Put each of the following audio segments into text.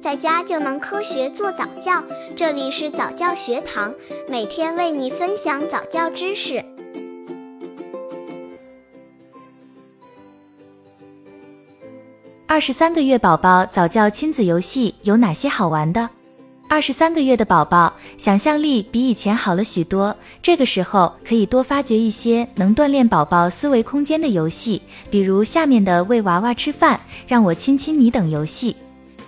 在家就能科学做早教。这里是早教学堂，每天为你分享早教知识。二十三个月宝宝早教亲子游戏有哪些好玩的？二十三个月的宝宝想象力比以前好了许多，这个时候可以多发掘一些能锻炼宝宝思维空间的游戏，比如下面的喂娃娃吃饭、让我亲亲你等游戏。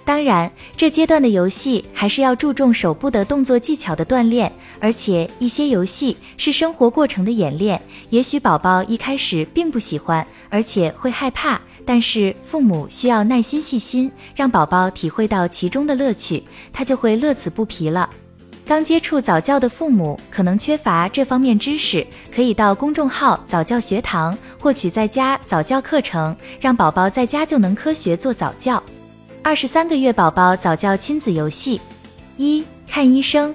当然，这阶段的游戏还是要注重手部的动作技巧的锻炼，而且一些游戏是生活过程的演练。也许宝宝一开始并不喜欢，而且会害怕。但是父母需要耐心细心，让宝宝体会到其中的乐趣，他就会乐此不疲了。刚接触早教的父母可能缺乏这方面知识，可以到公众号早教学堂获取在家早教课程，让宝宝在家就能科学做早教。二十三个月宝宝早教亲子游戏一看医生。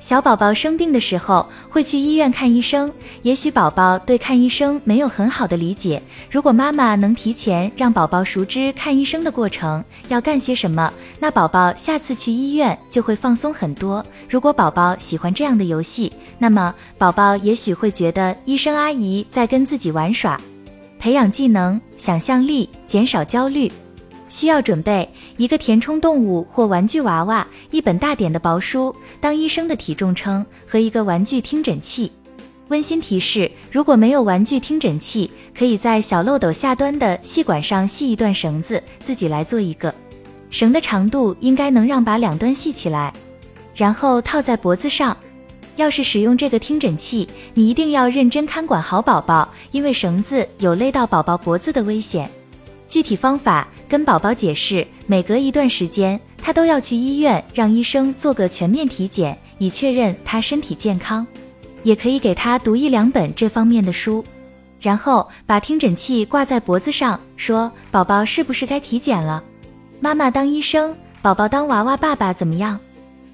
小宝宝生病的时候会去医院看医生，也许宝宝对看医生没有很好的理解。如果妈妈能提前让宝宝熟知看医生的过程要干些什么，那宝宝下次去医院就会放松很多。如果宝宝喜欢这样的游戏，那么宝宝也许会觉得医生阿姨在跟自己玩耍，培养技能、想象力，减少焦虑。需要准备一个填充动物或玩具娃娃，一本大点的薄书，当医生的体重称和一个玩具听诊器。温馨提示：如果没有玩具听诊器，可以在小漏斗下端的细管上系一段绳子，自己来做一个。绳的长度应该能让把两端系起来，然后套在脖子上。要是使用这个听诊器，你一定要认真看管好宝宝，因为绳子有勒到宝宝脖子的危险。具体方法跟宝宝解释，每隔一段时间，他都要去医院让医生做个全面体检，以确认他身体健康。也可以给他读一两本这方面的书，然后把听诊器挂在脖子上，说：“宝宝是不是该体检了？妈妈当医生，宝宝当娃娃爸爸怎么样？”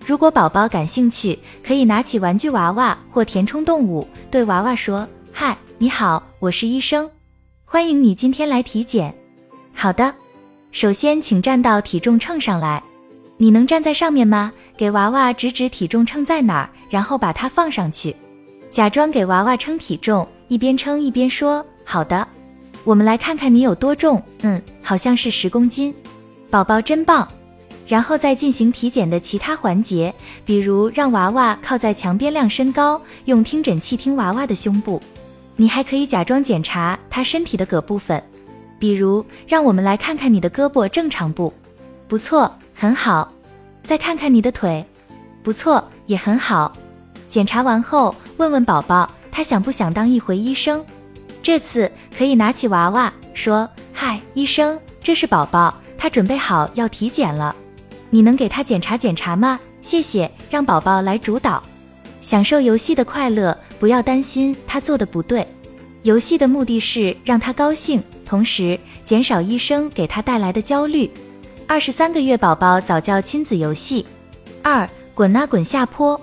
如果宝宝感兴趣，可以拿起玩具娃娃或填充动物，对娃娃说：“嗨，你好，我是医生，欢迎你今天来体检。”好的，首先请站到体重秤上来。你能站在上面吗？给娃娃指指体重秤在哪儿，然后把它放上去，假装给娃娃称体重，一边称一边说：“好的，我们来看看你有多重。嗯，好像是十公斤，宝宝真棒。”然后再进行体检的其他环节，比如让娃娃靠在墙边量身高，用听诊器听娃娃的胸部。你还可以假装检查他身体的各部分。比如，让我们来看看你的胳膊正常不？不错，很好。再看看你的腿，不错，也很好。检查完后，问问宝宝，他想不想当一回医生？这次可以拿起娃娃说：“嗨，医生，这是宝宝，他准备好要体检了。你能给他检查检查吗？谢谢。让宝宝来主导，享受游戏的快乐，不要担心他做的不对。游戏的目的是让他高兴。”同时减少医生给他带来的焦虑。二十三个月宝宝早教亲子游戏二：滚啊滚下坡。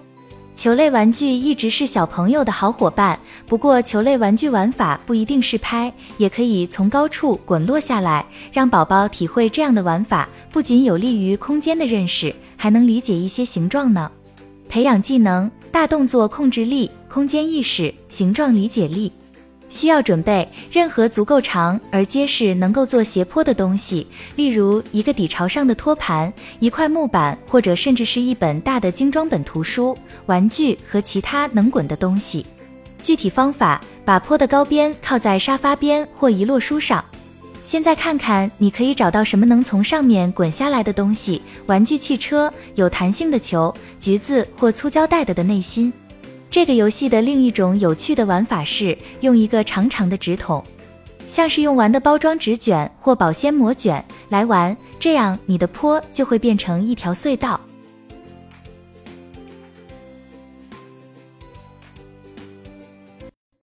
球类玩具一直是小朋友的好伙伴，不过球类玩具玩法不一定是拍，也可以从高处滚落下来，让宝宝体会这样的玩法，不仅有利于空间的认识，还能理解一些形状呢。培养技能：大动作控制力、空间意识、形状理解力。需要准备任何足够长而结实、能够做斜坡的东西，例如一个底朝上的托盘、一块木板，或者甚至是一本大的精装本图书、玩具和其他能滚的东西。具体方法：把坡的高边靠在沙发边或一摞书上。现在看看你可以找到什么能从上面滚下来的东西：玩具汽车、有弹性的球、橘子或粗胶带的的内心。这个游戏的另一种有趣的玩法是用一个长长的纸筒，像是用完的包装纸卷或保鲜膜卷来玩，这样你的坡就会变成一条隧道。